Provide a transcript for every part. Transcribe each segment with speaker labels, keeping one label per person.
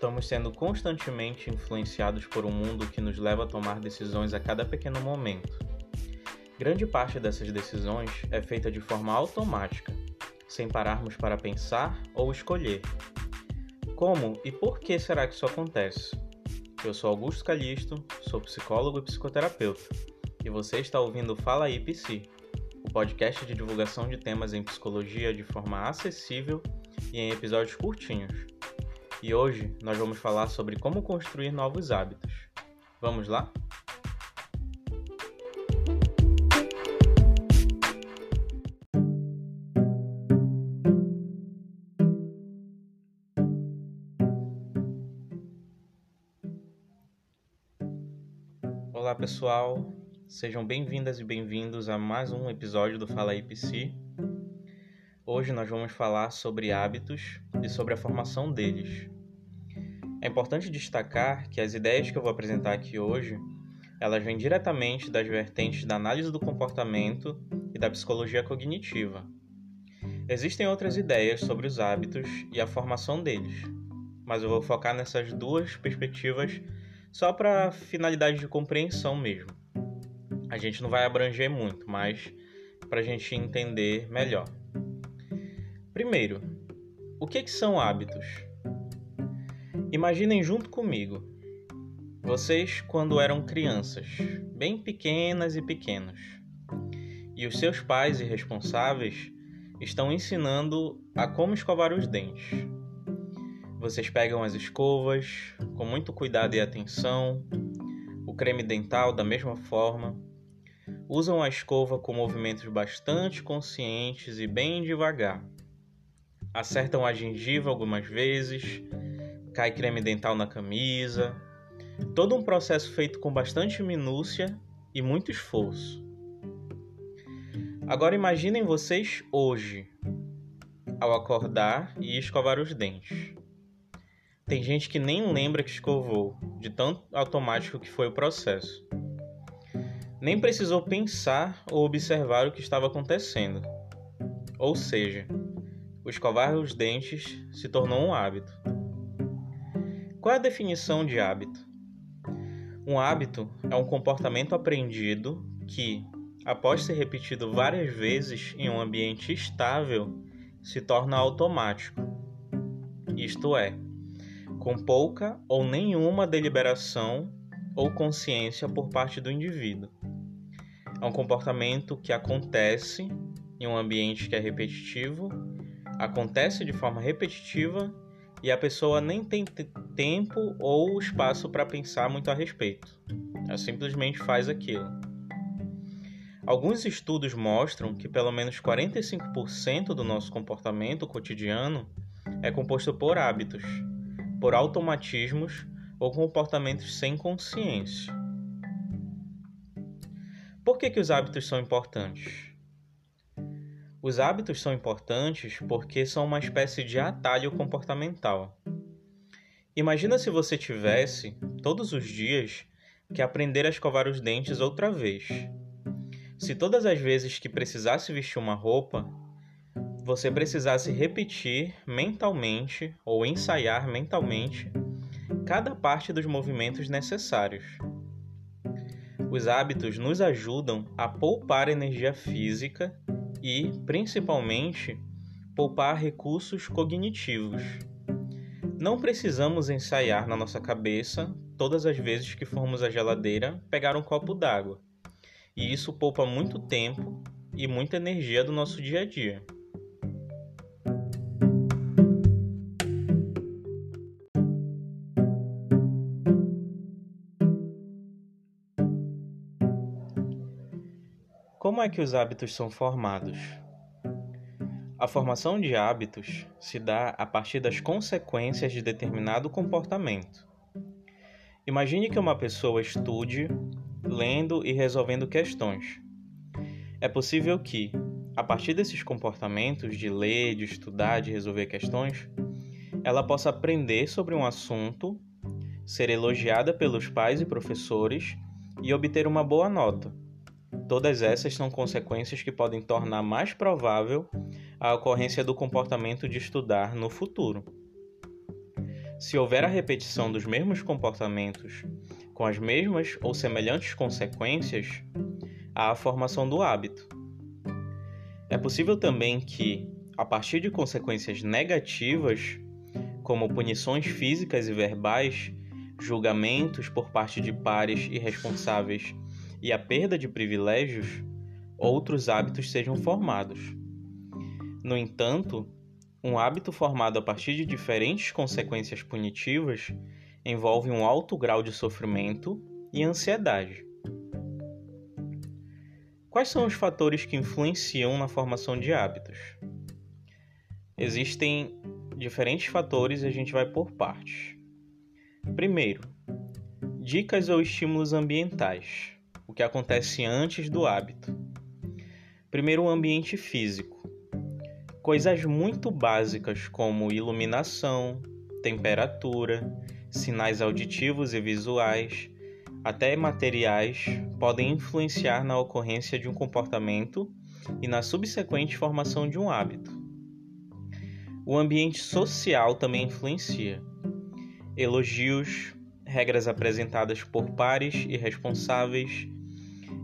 Speaker 1: Estamos sendo constantemente influenciados por um mundo que nos leva a tomar decisões a cada pequeno momento. Grande parte dessas decisões é feita de forma automática, sem pararmos para pensar ou escolher. Como e por que será que isso acontece? Eu sou Augusto Calixto, sou psicólogo e psicoterapeuta, e você está ouvindo Fala aí Psi, o podcast de divulgação de temas em psicologia de forma acessível e em episódios curtinhos. E hoje nós vamos falar sobre como construir novos hábitos. Vamos lá? Olá pessoal, sejam bem-vindas e bem-vindos a mais um episódio do Fala Psi. Hoje nós vamos falar sobre hábitos e sobre a formação deles. É importante destacar que as ideias que eu vou apresentar aqui hoje, elas vêm diretamente das vertentes da análise do comportamento e da psicologia cognitiva. Existem outras ideias sobre os hábitos e a formação deles, mas eu vou focar nessas duas perspectivas só para finalidade de compreensão mesmo. A gente não vai abranger muito, mas para a gente entender melhor. Primeiro, o que, que são hábitos? Imaginem junto comigo. Vocês quando eram crianças, bem pequenas e pequenos, e os seus pais e responsáveis estão ensinando a como escovar os dentes. Vocês pegam as escovas com muito cuidado e atenção, o creme dental da mesma forma, usam a escova com movimentos bastante conscientes e bem devagar acertam a gengiva algumas vezes, cai creme dental na camisa. Todo um processo feito com bastante minúcia e muito esforço. Agora imaginem vocês hoje, ao acordar e escovar os dentes. Tem gente que nem lembra que escovou, de tão automático que foi o processo. Nem precisou pensar ou observar o que estava acontecendo. Ou seja, o escovar os dentes se tornou um hábito. Qual é a definição de hábito? Um hábito é um comportamento aprendido que, após ser repetido várias vezes em um ambiente estável, se torna automático. Isto é, com pouca ou nenhuma deliberação ou consciência por parte do indivíduo. É um comportamento que acontece em um ambiente que é repetitivo acontece de forma repetitiva e a pessoa nem tem tempo ou espaço para pensar muito a respeito. Ela simplesmente faz aquilo. Alguns estudos mostram que pelo menos 45% do nosso comportamento cotidiano é composto por hábitos, por automatismos ou comportamentos sem consciência. Por que, que os hábitos são importantes? Os hábitos são importantes porque são uma espécie de atalho comportamental. Imagina se você tivesse, todos os dias, que aprender a escovar os dentes outra vez. Se todas as vezes que precisasse vestir uma roupa, você precisasse repetir mentalmente ou ensaiar mentalmente cada parte dos movimentos necessários. Os hábitos nos ajudam a poupar energia física e, principalmente, poupar recursos cognitivos. Não precisamos ensaiar na nossa cabeça todas as vezes que formos à geladeira pegar um copo d'água, e isso poupa muito tempo e muita energia do nosso dia a dia. Como é que os hábitos são formados? A formação de hábitos se dá a partir das consequências de determinado comportamento. Imagine que uma pessoa estude, lendo e resolvendo questões. É possível que, a partir desses comportamentos de ler, de estudar, de resolver questões, ela possa aprender sobre um assunto, ser elogiada pelos pais e professores e obter uma boa nota Todas essas são consequências que podem tornar mais provável a ocorrência do comportamento de estudar no futuro. Se houver a repetição dos mesmos comportamentos com as mesmas ou semelhantes consequências, há a formação do hábito. É possível também que, a partir de consequências negativas, como punições físicas e verbais, julgamentos por parte de pares irresponsáveis e a perda de privilégios, outros hábitos sejam formados. No entanto, um hábito formado a partir de diferentes consequências punitivas envolve um alto grau de sofrimento e ansiedade. Quais são os fatores que influenciam na formação de hábitos? Existem diferentes fatores e a gente vai por partes. Primeiro, dicas ou estímulos ambientais, o que acontece antes do hábito. Primeiro, o ambiente físico. Coisas muito básicas como iluminação, temperatura, sinais auditivos e visuais, até materiais, podem influenciar na ocorrência de um comportamento e na subsequente formação de um hábito. O ambiente social também influencia. Elogios, regras apresentadas por pares e responsáveis,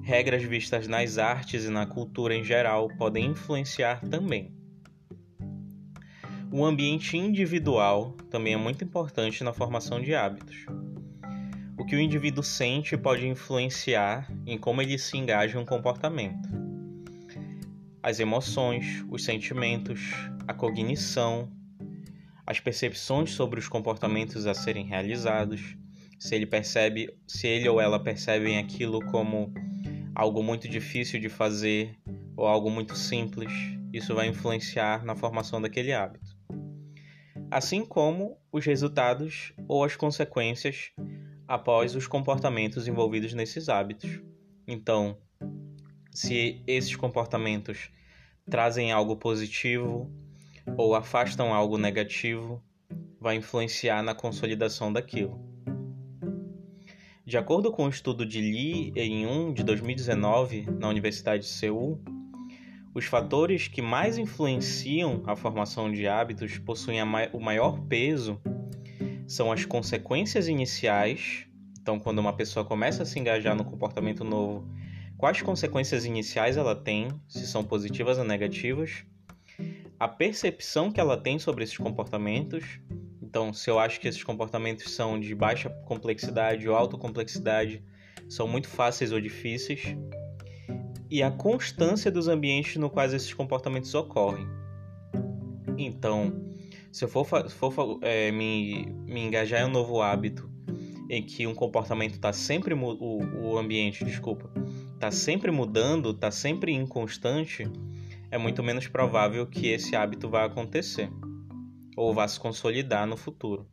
Speaker 1: regras vistas nas artes e na cultura em geral podem influenciar também. O ambiente individual também é muito importante na formação de hábitos. O que o indivíduo sente pode influenciar em como ele se engaja em um comportamento. As emoções, os sentimentos, a cognição, as percepções sobre os comportamentos a serem realizados, se ele percebe, se ele ou ela percebem aquilo como algo muito difícil de fazer ou algo muito simples, isso vai influenciar na formação daquele hábito assim como os resultados ou as consequências após os comportamentos envolvidos nesses hábitos. Então, se esses comportamentos trazem algo positivo ou afastam algo negativo, vai influenciar na consolidação daquilo. De acordo com o estudo de Lee em 1 de 2019 na Universidade de Seul, os fatores que mais influenciam a formação de hábitos possuem o maior peso são as consequências iniciais. Então, quando uma pessoa começa a se engajar no comportamento novo, quais consequências iniciais ela tem, se são positivas ou negativas, a percepção que ela tem sobre esses comportamentos. Então, se eu acho que esses comportamentos são de baixa complexidade ou alta complexidade, são muito fáceis ou difíceis e a constância dos ambientes no quais esses comportamentos ocorrem. Então, se eu for, for é, me, me engajar em um novo hábito em que um comportamento está sempre o, o ambiente, desculpa, está sempre mudando, está sempre inconstante, é muito menos provável que esse hábito vá acontecer ou vá se consolidar no futuro.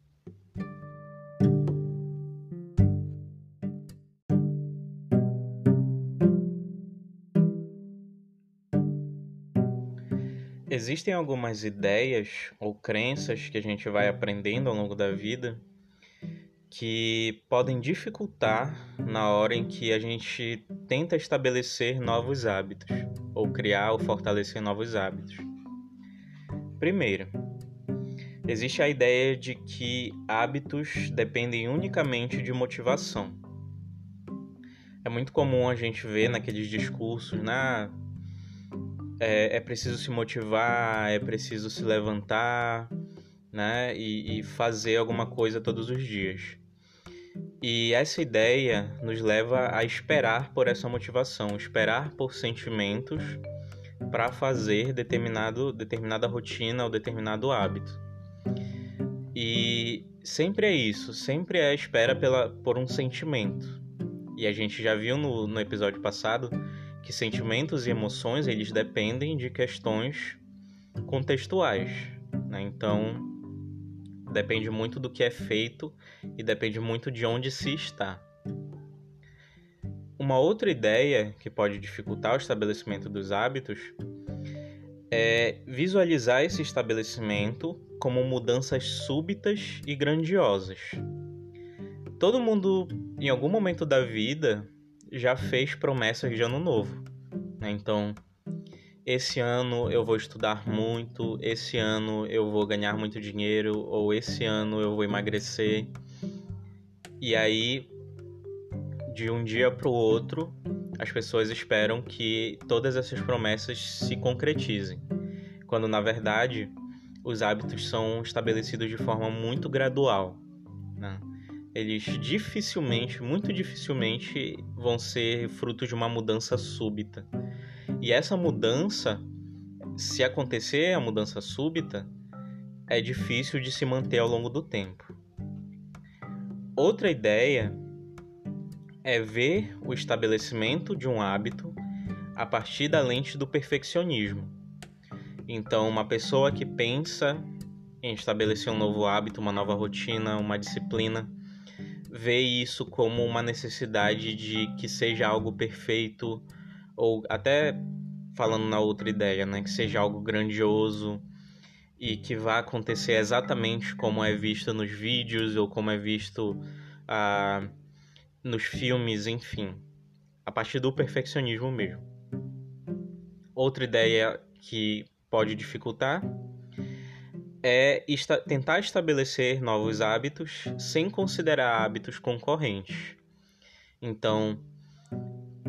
Speaker 1: Existem algumas ideias ou crenças que a gente vai aprendendo ao longo da vida que podem dificultar na hora em que a gente tenta estabelecer novos hábitos ou criar ou fortalecer novos hábitos. Primeiro, existe a ideia de que hábitos dependem unicamente de motivação. É muito comum a gente ver naqueles discursos, né? é, é preciso se motivar, é preciso se levantar, né? E, e fazer alguma coisa todos os dias. E essa ideia nos leva a esperar por essa motivação, esperar por sentimentos para fazer determinado, determinada rotina ou determinado hábito. E sempre é isso, sempre é a espera pela, por um sentimento. E a gente já viu no, no episódio passado que sentimentos e emoções eles dependem de questões contextuais, né? Então depende muito do que é feito e depende muito de onde se está. Uma outra ideia que pode dificultar o estabelecimento dos hábitos é visualizar esse estabelecimento como mudanças súbitas e grandiosas. Todo mundo, em algum momento da vida, já fez promessas de ano novo. Né? Então, esse ano eu vou estudar muito, esse ano eu vou ganhar muito dinheiro, ou esse ano eu vou emagrecer. E aí, de um dia para o outro, as pessoas esperam que todas essas promessas se concretizem, quando na verdade os hábitos são estabelecidos de forma muito gradual. Né? Eles dificilmente, muito dificilmente, vão ser fruto de uma mudança súbita. E essa mudança, se acontecer a mudança súbita, é difícil de se manter ao longo do tempo. Outra ideia é ver o estabelecimento de um hábito a partir da lente do perfeccionismo. Então, uma pessoa que pensa em estabelecer um novo hábito, uma nova rotina, uma disciplina, vê isso como uma necessidade de que seja algo perfeito, ou até falando na outra ideia, né, que seja algo grandioso e que vá acontecer exatamente como é visto nos vídeos ou como é visto ah, nos filmes, enfim, a partir do perfeccionismo mesmo. Outra ideia que pode dificultar é esta tentar estabelecer novos hábitos sem considerar hábitos concorrentes. Então,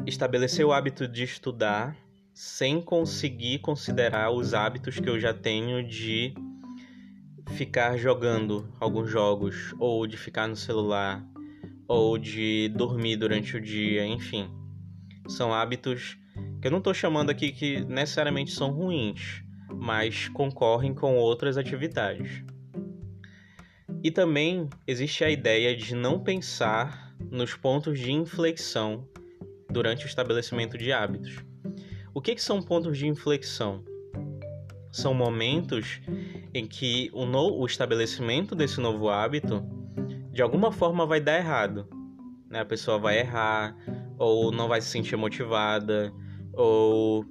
Speaker 1: estabelecer o hábito de estudar sem conseguir considerar os hábitos que eu já tenho de ficar jogando alguns jogos ou de ficar no celular ou de dormir durante o dia, enfim. São hábitos que eu não estou chamando aqui que necessariamente são ruins, mas concorrem com outras atividades. E também existe a ideia de não pensar nos pontos de inflexão durante o estabelecimento de hábitos. O que, que são pontos de inflexão? São momentos em que o, no... o estabelecimento desse novo hábito de alguma forma vai dar errado. Né? A pessoa vai errar, ou não vai se sentir motivada, ou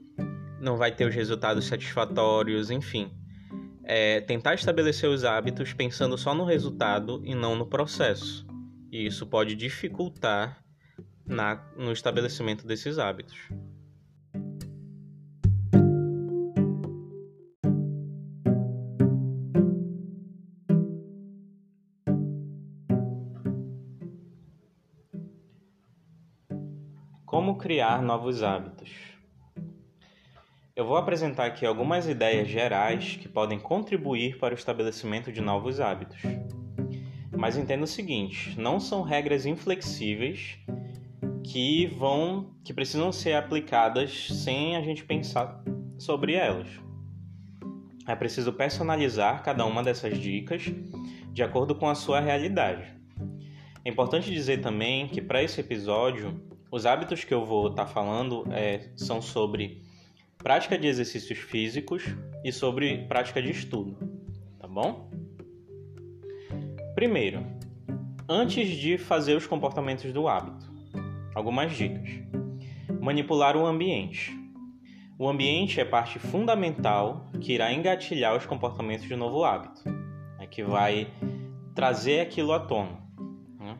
Speaker 1: não vai ter os resultados satisfatórios, enfim. É tentar estabelecer os hábitos pensando só no resultado e não no processo. E isso pode dificultar na, no estabelecimento desses hábitos. Como criar novos hábitos? Eu vou apresentar aqui algumas ideias gerais que podem contribuir para o estabelecimento de novos hábitos. Mas entenda o seguinte: não são regras inflexíveis que vão que precisam ser aplicadas sem a gente pensar sobre elas. É preciso personalizar cada uma dessas dicas de acordo com a sua realidade. É importante dizer também que para esse episódio os hábitos que eu vou estar tá falando é, são sobre prática de exercícios físicos e sobre prática de estudo, tá bom? Primeiro, antes de fazer os comportamentos do hábito, algumas dicas. Manipular o ambiente. O ambiente é parte fundamental que irá engatilhar os comportamentos de novo hábito, é que vai trazer aquilo à tona. Né?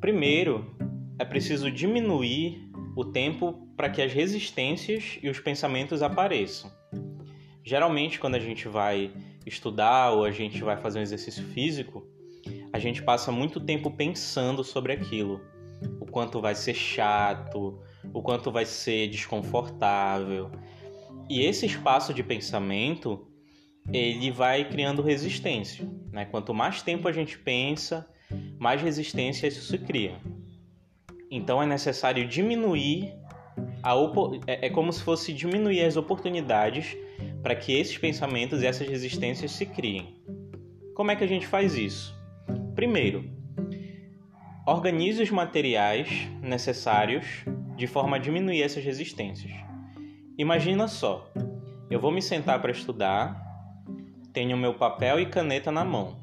Speaker 1: Primeiro, é preciso diminuir o tempo para que as resistências e os pensamentos apareçam. Geralmente, quando a gente vai estudar ou a gente vai fazer um exercício físico, a gente passa muito tempo pensando sobre aquilo. O quanto vai ser chato, o quanto vai ser desconfortável. E esse espaço de pensamento, ele vai criando resistência. Né? Quanto mais tempo a gente pensa, mais resistência isso se cria. Então é necessário diminuir a é, é como se fosse diminuir as oportunidades para que esses pensamentos e essas resistências se criem. Como é que a gente faz isso? Primeiro, organize os materiais necessários de forma a diminuir essas resistências. Imagina só, eu vou me sentar para estudar, tenho meu papel e caneta na mão.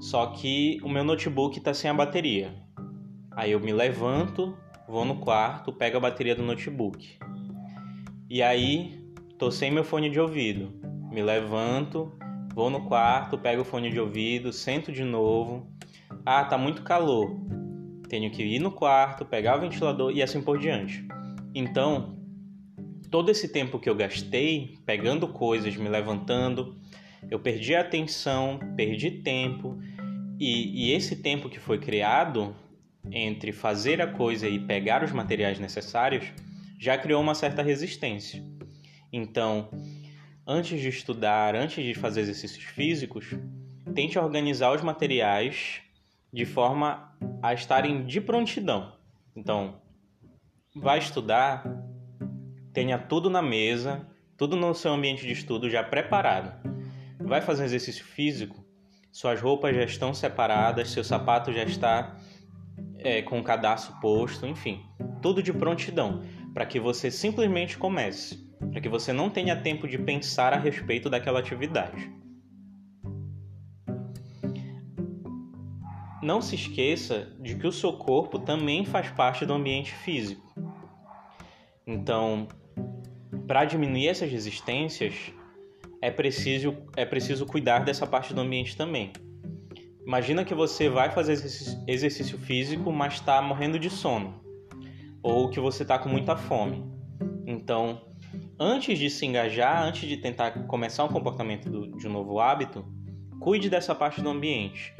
Speaker 1: Só que o meu notebook está sem a bateria. Aí eu me levanto, vou no quarto, pego a bateria do notebook. E aí tô sem meu fone de ouvido. Me levanto, vou no quarto, pego o fone de ouvido, sento de novo. Ah, tá muito calor. Tenho que ir no quarto, pegar o ventilador e assim por diante. Então, todo esse tempo que eu gastei pegando coisas, me levantando, eu perdi atenção, perdi tempo, e, e esse tempo que foi criado entre fazer a coisa e pegar os materiais necessários já criou uma certa resistência. Então, antes de estudar, antes de fazer exercícios físicos, tente organizar os materiais de forma a estarem de prontidão. Então, vai estudar, tenha tudo na mesa, tudo no seu ambiente de estudo já preparado. Vai fazer exercício físico, suas roupas já estão separadas, seu sapato já está é, com o cadastro posto, enfim, tudo de prontidão, para que você simplesmente comece, para que você não tenha tempo de pensar a respeito daquela atividade. Não se esqueça de que o seu corpo também faz parte do ambiente físico. Então, para diminuir essas resistências, é preciso, é preciso cuidar dessa parte do ambiente também. Imagina que você vai fazer exercício físico, mas está morrendo de sono, ou que você está com muita fome. Então, antes de se engajar, antes de tentar começar um comportamento do, de um novo hábito, cuide dessa parte do ambiente.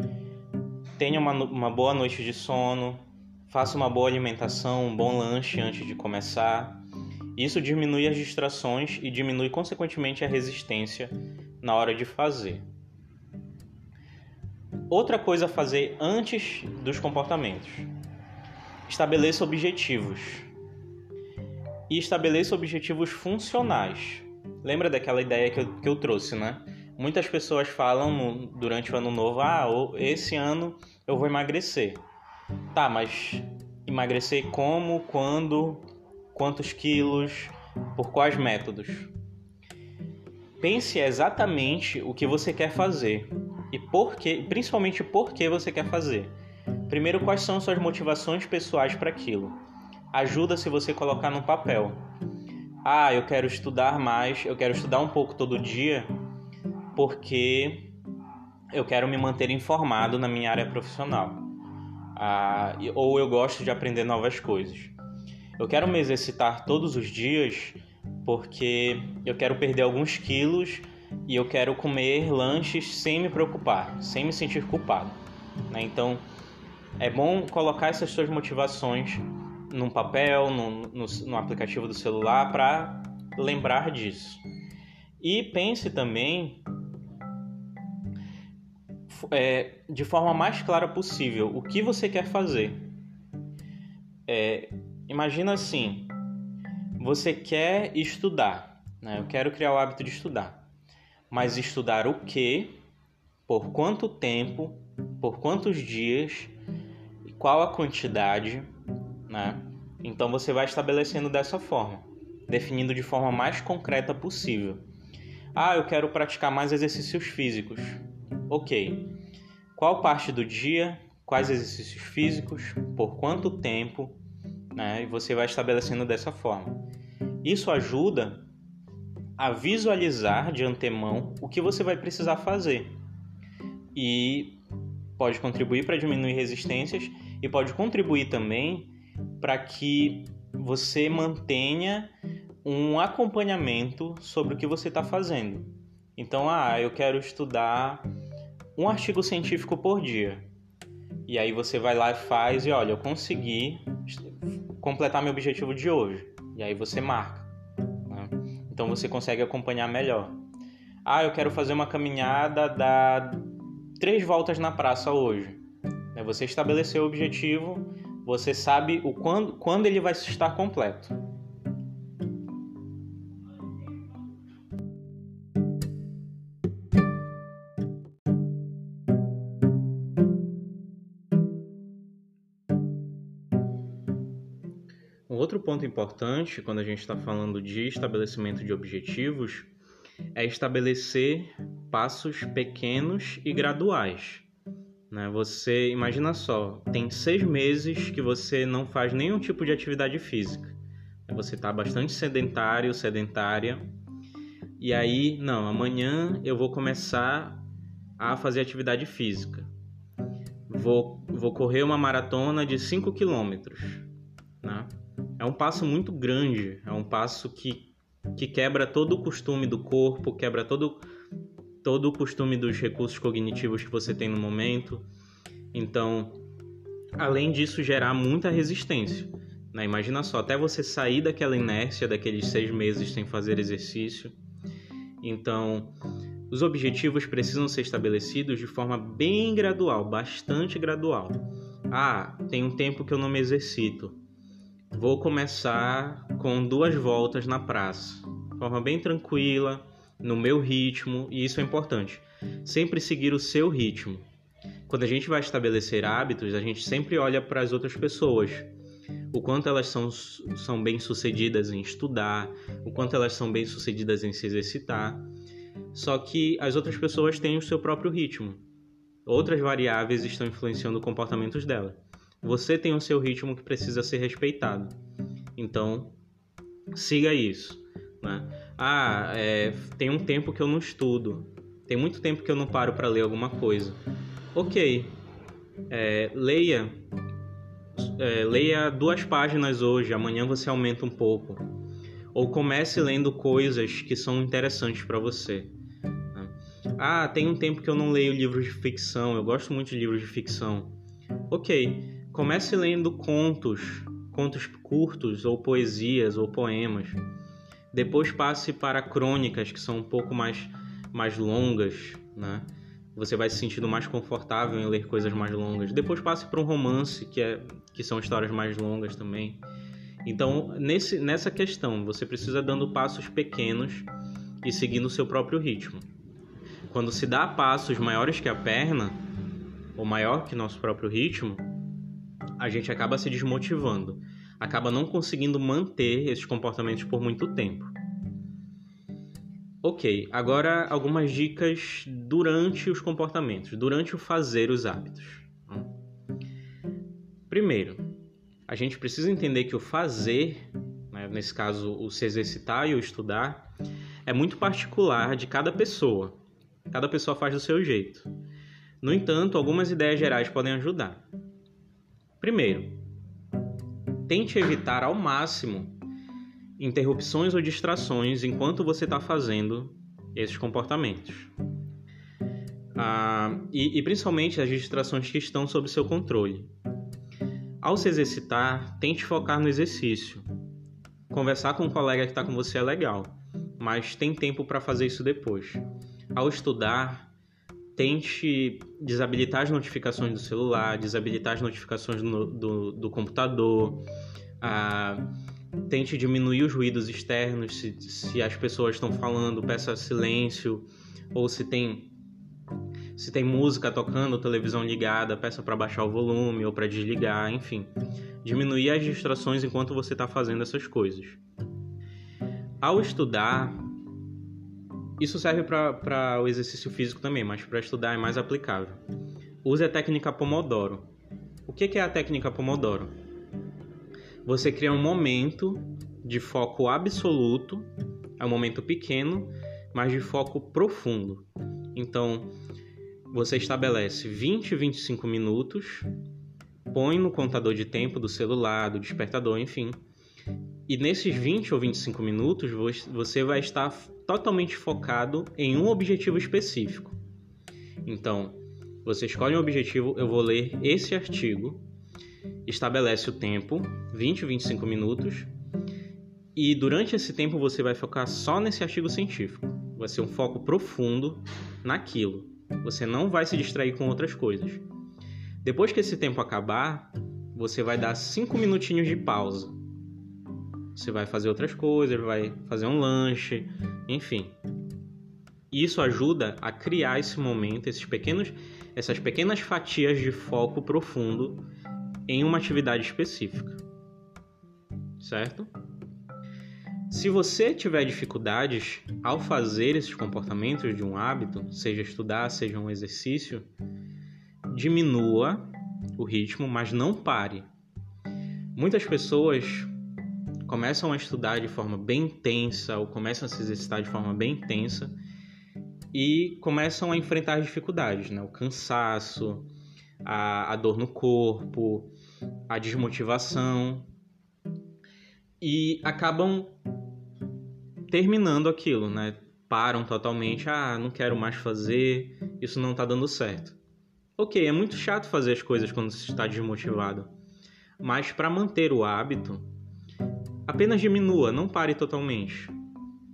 Speaker 1: Tenha uma, uma boa noite de sono, faça uma boa alimentação, um bom lanche antes de começar. Isso diminui as distrações e diminui, consequentemente, a resistência na hora de fazer. Outra coisa a fazer antes dos comportamentos: estabeleça objetivos. E estabeleça objetivos funcionais. Lembra daquela ideia que eu, que eu trouxe, né? Muitas pessoas falam no, durante o ano novo: ah, esse ano eu vou emagrecer. Tá, mas emagrecer como, quando, quantos quilos, por quais métodos? Pense exatamente o que você quer fazer e por que, principalmente por que você quer fazer. Primeiro, quais são suas motivações pessoais para aquilo? Ajuda se você colocar no papel. Ah, eu quero estudar mais, eu quero estudar um pouco todo dia, porque eu quero me manter informado na minha área profissional. Ah, ou eu gosto de aprender novas coisas. Eu quero me exercitar todos os dias porque eu quero perder alguns quilos e eu quero comer lanches sem me preocupar, sem me sentir culpado. Né? Então, é bom colocar essas suas motivações num papel, no, no, aplicativo do celular para lembrar disso. E pense também é, de forma mais clara possível o que você quer fazer. É, imagina assim: você quer estudar, né? eu quero criar o hábito de estudar mas estudar o que, por quanto tempo, por quantos dias, qual a quantidade, né? Então você vai estabelecendo dessa forma, definindo de forma mais concreta possível. Ah, eu quero praticar mais exercícios físicos. Ok. Qual parte do dia? Quais exercícios físicos? Por quanto tempo? Né? E você vai estabelecendo dessa forma. Isso ajuda a visualizar de antemão o que você vai precisar fazer. E pode contribuir para diminuir resistências e pode contribuir também para que você mantenha um acompanhamento sobre o que você está fazendo. Então, ah, eu quero estudar um artigo científico por dia. E aí você vai lá e faz e olha, eu consegui completar meu objetivo de hoje. E aí você marca. Então você consegue acompanhar melhor. Ah, eu quero fazer uma caminhada da três voltas na praça hoje. Né, você estabeleceu o objetivo, você sabe o quando, quando ele vai estar completo. Ponto importante quando a gente está falando de estabelecimento de objetivos é estabelecer passos pequenos e graduais. Né? Você imagina só, tem seis meses que você não faz nenhum tipo de atividade física. Você está bastante sedentário, sedentária. E aí, não, amanhã eu vou começar a fazer atividade física. Vou, vou correr uma maratona de 5 quilômetros. Né? É um passo muito grande, é um passo que que quebra todo o costume do corpo, quebra todo, todo o costume dos recursos cognitivos que você tem no momento. Então, além disso, gerar muita resistência. Né? Imagina só, até você sair daquela inércia daqueles seis meses sem fazer exercício. Então, os objetivos precisam ser estabelecidos de forma bem gradual, bastante gradual. Ah, tem um tempo que eu não me exercito. Vou começar com duas voltas na praça, de forma bem tranquila, no meu ritmo, e isso é importante. Sempre seguir o seu ritmo. Quando a gente vai estabelecer hábitos, a gente sempre olha para as outras pessoas. O quanto elas são, são bem sucedidas em estudar, o quanto elas são bem sucedidas em se exercitar. Só que as outras pessoas têm o seu próprio ritmo. Outras variáveis estão influenciando os comportamentos dela. Você tem o seu ritmo que precisa ser respeitado. Então, siga isso. Né? Ah, é, tem um tempo que eu não estudo. Tem muito tempo que eu não paro para ler alguma coisa. Ok. É, leia. É, leia duas páginas hoje. Amanhã você aumenta um pouco. Ou comece lendo coisas que são interessantes para você. Né? Ah, tem um tempo que eu não leio livros de ficção. Eu gosto muito de livros de ficção. Ok Comece lendo contos, contos curtos ou poesias ou poemas. Depois passe para crônicas que são um pouco mais, mais longas, né? Você vai se sentindo mais confortável em ler coisas mais longas. Depois passe para um romance, que, é, que são histórias mais longas também. Então, nesse, nessa questão, você precisa dando passos pequenos e seguindo o seu próprio ritmo. Quando se dá passos maiores que a perna, ou maior que nosso próprio ritmo, a gente acaba se desmotivando, acaba não conseguindo manter esses comportamentos por muito tempo. Ok, agora algumas dicas durante os comportamentos, durante o fazer os hábitos. Primeiro, a gente precisa entender que o fazer, né, nesse caso o se exercitar e o estudar, é muito particular de cada pessoa. Cada pessoa faz do seu jeito. No entanto, algumas ideias gerais podem ajudar. Primeiro, tente evitar ao máximo interrupções ou distrações enquanto você está fazendo esses comportamentos. Ah, e, e principalmente as distrações que estão sob seu controle. Ao se exercitar, tente focar no exercício. Conversar com um colega que está com você é legal, mas tem tempo para fazer isso depois. Ao estudar, tente desabilitar as notificações do celular, desabilitar as notificações do, do, do computador, ah, tente diminuir os ruídos externos, se, se as pessoas estão falando, peça silêncio, ou se tem se tem música tocando, televisão ligada, peça para baixar o volume ou para desligar, enfim. Diminuir as distrações enquanto você está fazendo essas coisas. Ao estudar, isso serve para o exercício físico também, mas para estudar é mais aplicável. Use a técnica Pomodoro. O que é a técnica Pomodoro? Você cria um momento de foco absoluto, é um momento pequeno, mas de foco profundo. Então, você estabelece 20, 25 minutos, põe no contador de tempo do celular, do despertador, enfim. E nesses 20 ou 25 minutos, você vai estar totalmente focado em um objetivo específico. Então, você escolhe um objetivo, eu vou ler esse artigo, estabelece o tempo, 20 ou 25 minutos, e durante esse tempo você vai focar só nesse artigo científico. Vai ser um foco profundo naquilo. Você não vai se distrair com outras coisas. Depois que esse tempo acabar, você vai dar 5 minutinhos de pausa você vai fazer outras coisas, vai fazer um lanche, enfim. Isso ajuda a criar esse momento, esses pequenos, essas pequenas fatias de foco profundo em uma atividade específica. Certo? Se você tiver dificuldades ao fazer esses comportamentos de um hábito, seja estudar, seja um exercício, diminua o ritmo, mas não pare. Muitas pessoas começam a estudar de forma bem intensa ou começam a se exercitar de forma bem intensa e começam a enfrentar dificuldades, né? O cansaço, a, a dor no corpo, a desmotivação e acabam terminando aquilo, né? Param totalmente, ah, não quero mais fazer, isso não tá dando certo. Ok, é muito chato fazer as coisas quando você está desmotivado, mas para manter o hábito, apenas diminua, não pare totalmente.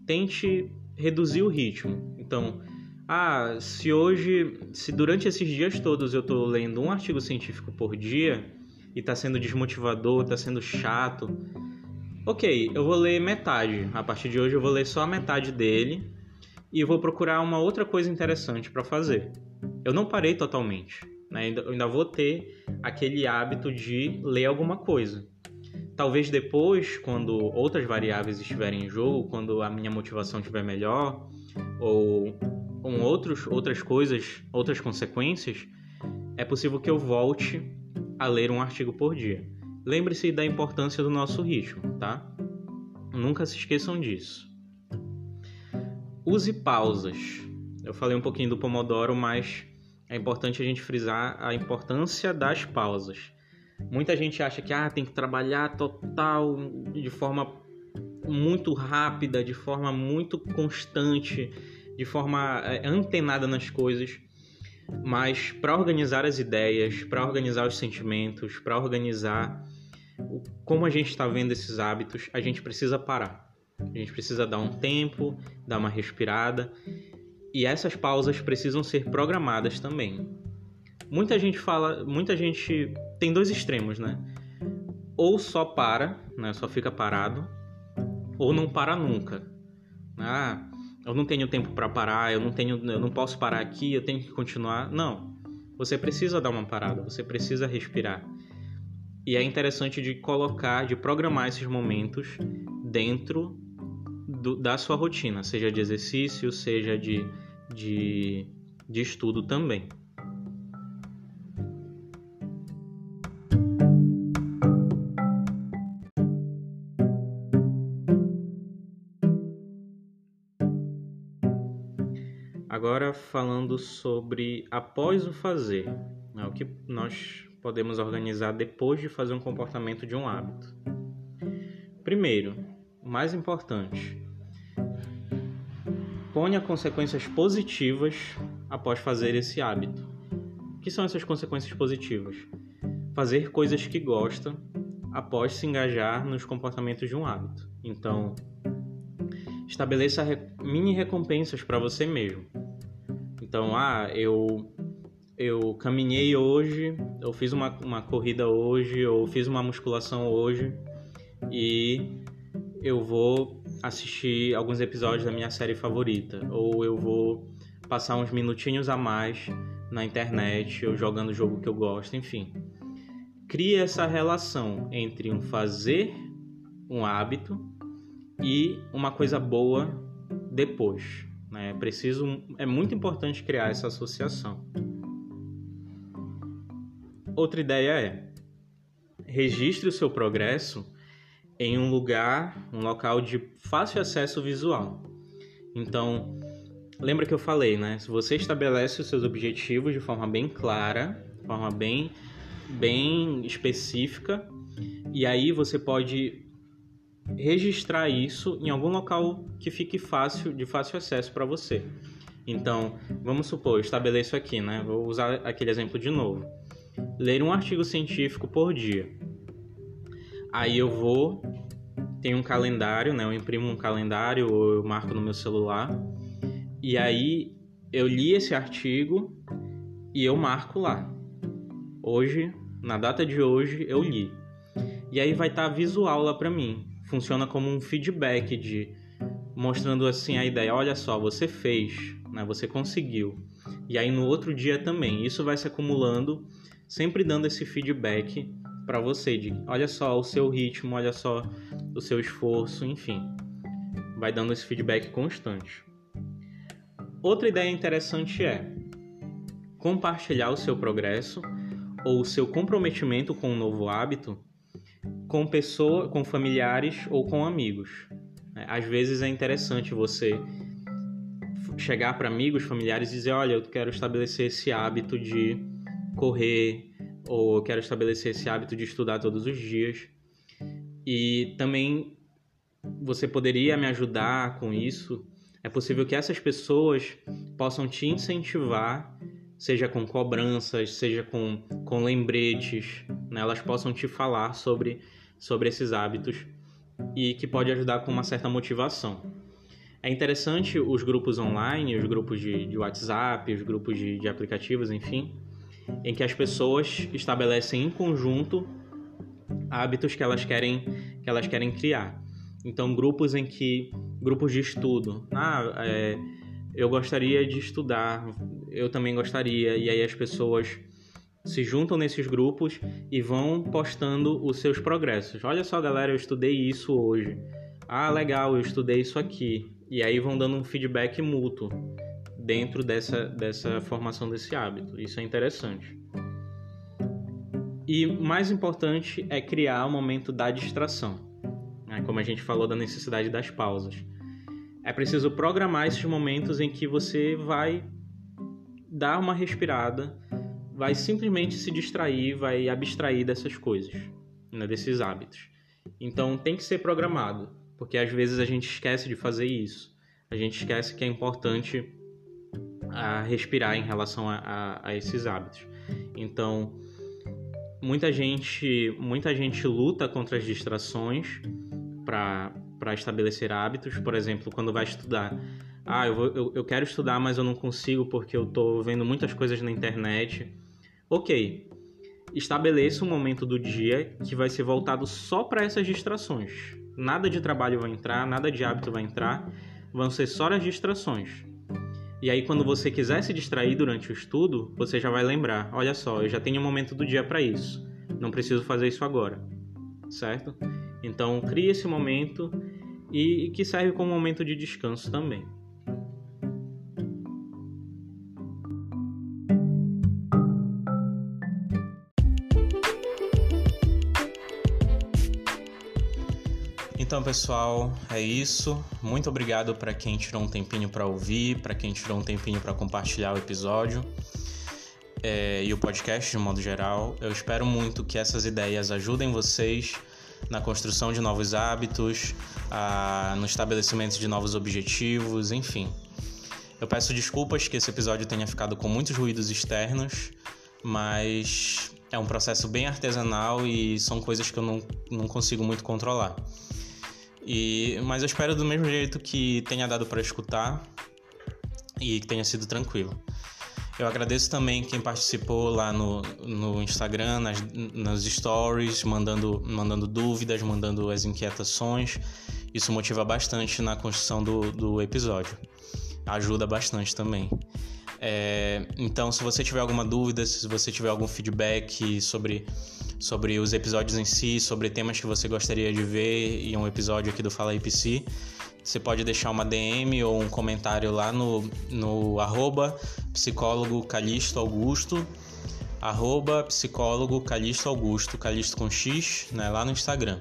Speaker 1: Tente reduzir o ritmo. Então, ah, se hoje, se durante esses dias todos eu estou lendo um artigo científico por dia e está sendo desmotivador, está sendo chato, ok, eu vou ler metade. A partir de hoje eu vou ler só a metade dele e vou procurar uma outra coisa interessante para fazer. Eu não parei totalmente, né? Eu ainda vou ter aquele hábito de ler alguma coisa. Talvez depois, quando outras variáveis estiverem em jogo, quando a minha motivação estiver melhor, ou com outros, outras coisas, outras consequências, é possível que eu volte a ler um artigo por dia. Lembre-se da importância do nosso ritmo, tá? Nunca se esqueçam disso. Use pausas. Eu falei um pouquinho do Pomodoro, mas é importante a gente frisar a importância das pausas. Muita gente acha que ah, tem que trabalhar total de forma muito rápida, de forma muito constante de forma é, antenada nas coisas, mas para organizar as ideias, para organizar os sentimentos, para organizar como a gente está vendo esses hábitos, a gente precisa parar. A gente precisa dar um tempo, dar uma respirada, e essas pausas precisam ser programadas também. Muita gente fala, muita gente tem dois extremos, né? Ou só para, né? Só fica parado, ou não para nunca. Ah, eu não tenho tempo para parar, eu não tenho, eu não posso parar aqui, eu tenho que continuar. Não. Você precisa dar uma parada, você precisa respirar. E é interessante de colocar, de programar esses momentos dentro do, da sua rotina, seja de exercício, seja de, de, de estudo também. Falando sobre após o fazer, né, o que nós podemos organizar depois de fazer um comportamento de um hábito. Primeiro, mais importante, ponha consequências positivas após fazer esse hábito. O que são essas consequências positivas? Fazer coisas que gosta após se engajar nos comportamentos de um hábito. Então, estabeleça mini recompensas para você mesmo. Então, ah, eu eu caminhei hoje, eu fiz uma, uma corrida hoje, eu fiz uma musculação hoje e eu vou assistir alguns episódios da minha série favorita, ou eu vou passar uns minutinhos a mais na internet, ou jogando o jogo que eu gosto, enfim. Cria essa relação entre um fazer, um hábito e uma coisa boa depois. Né? É preciso, é muito importante criar essa associação. Outra ideia é registre o seu progresso em um lugar, um local de fácil acesso visual. Então, lembra que eu falei, né? Se você estabelece os seus objetivos de forma bem clara, de forma bem, bem específica, e aí você pode registrar isso em algum local que fique fácil, de fácil acesso para você. Então, vamos supor, estabeleço aqui, né? Vou usar aquele exemplo de novo. Ler um artigo científico por dia. Aí eu vou, tenho um calendário, né? Eu imprimo um calendário ou eu marco no meu celular. E aí eu li esse artigo e eu marco lá. Hoje, na data de hoje, eu li. E aí vai estar tá visual lá para mim funciona como um feedback de mostrando assim a ideia, olha só, você fez, né? Você conseguiu. E aí no outro dia também, isso vai se acumulando, sempre dando esse feedback para você de, olha só o seu ritmo, olha só o seu esforço, enfim. Vai dando esse feedback constante. Outra ideia interessante é compartilhar o seu progresso ou o seu comprometimento com um novo hábito com pessoa, com familiares ou com amigos. Né? Às vezes é interessante você chegar para amigos, familiares e dizer, olha, eu quero estabelecer esse hábito de correr ou eu quero estabelecer esse hábito de estudar todos os dias. E também você poderia me ajudar com isso? É possível que essas pessoas possam te incentivar, seja com cobranças, seja com, com lembretes, né? elas possam te falar sobre, sobre esses hábitos e que pode ajudar com uma certa motivação. É interessante os grupos online, os grupos de, de WhatsApp, os grupos de, de aplicativos, enfim, em que as pessoas estabelecem em conjunto hábitos que elas querem que elas querem criar. Então, grupos em que grupos de estudo, ah, é, eu gostaria de estudar, eu também gostaria, e aí as pessoas se juntam nesses grupos e vão postando os seus progressos. Olha só, galera, eu estudei isso hoje. Ah, legal, eu estudei isso aqui. E aí vão dando um feedback mútuo dentro dessa, dessa formação desse hábito. Isso é interessante. E mais importante é criar o momento da distração. Né? Como a gente falou da necessidade das pausas. É preciso programar esses momentos em que você vai dar uma respirada, vai simplesmente se distrair, vai abstrair dessas coisas, né? desses hábitos. Então tem que ser programado, porque às vezes a gente esquece de fazer isso. A gente esquece que é importante a respirar em relação a, a, a esses hábitos. Então, muita gente, muita gente luta contra as distrações para estabelecer hábitos. Por exemplo, quando vai estudar, ah, eu, vou, eu, eu quero estudar, mas eu não consigo porque eu estou vendo muitas coisas na internet. Ok, estabeleça um momento do dia que vai ser voltado só para essas distrações. Nada de trabalho vai entrar, nada de hábito vai entrar, vão ser só as distrações. E aí, quando você quiser se distrair durante o estudo, você já vai lembrar: olha só, eu já tenho um momento do dia para isso, não preciso fazer isso agora, certo? Então, crie esse momento e que serve como momento de descanso também. Então, pessoal, é isso. Muito obrigado para quem tirou um tempinho para ouvir, para quem tirou um tempinho para compartilhar o episódio é, e o podcast de modo geral. Eu espero muito que essas ideias ajudem vocês na construção de novos hábitos, a, no estabelecimento de novos objetivos, enfim. Eu peço desculpas que esse episódio tenha ficado com muitos ruídos externos, mas é um processo bem artesanal e são coisas que eu não, não consigo muito controlar. E, mas eu espero do mesmo jeito que tenha dado para escutar e que tenha sido tranquilo. Eu agradeço também quem participou lá no, no Instagram, nas, nas stories, mandando, mandando dúvidas, mandando as inquietações. Isso motiva bastante na construção do, do episódio. Ajuda bastante também. É, então, se você tiver alguma dúvida, se você tiver algum feedback sobre sobre os episódios em si, sobre temas que você gostaria de ver em um episódio aqui do Fala IPC, você pode deixar uma DM ou um comentário lá no, no arroba psicólogo Calixto Augusto, arroba psicólogo Calixto Augusto, Calixto com X, né, lá no Instagram.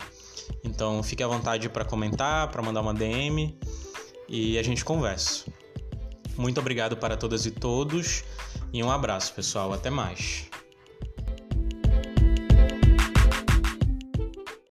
Speaker 1: Então fique à vontade para comentar, para mandar uma DM e a gente conversa. Muito obrigado para todas e todos e um abraço, pessoal. Até mais.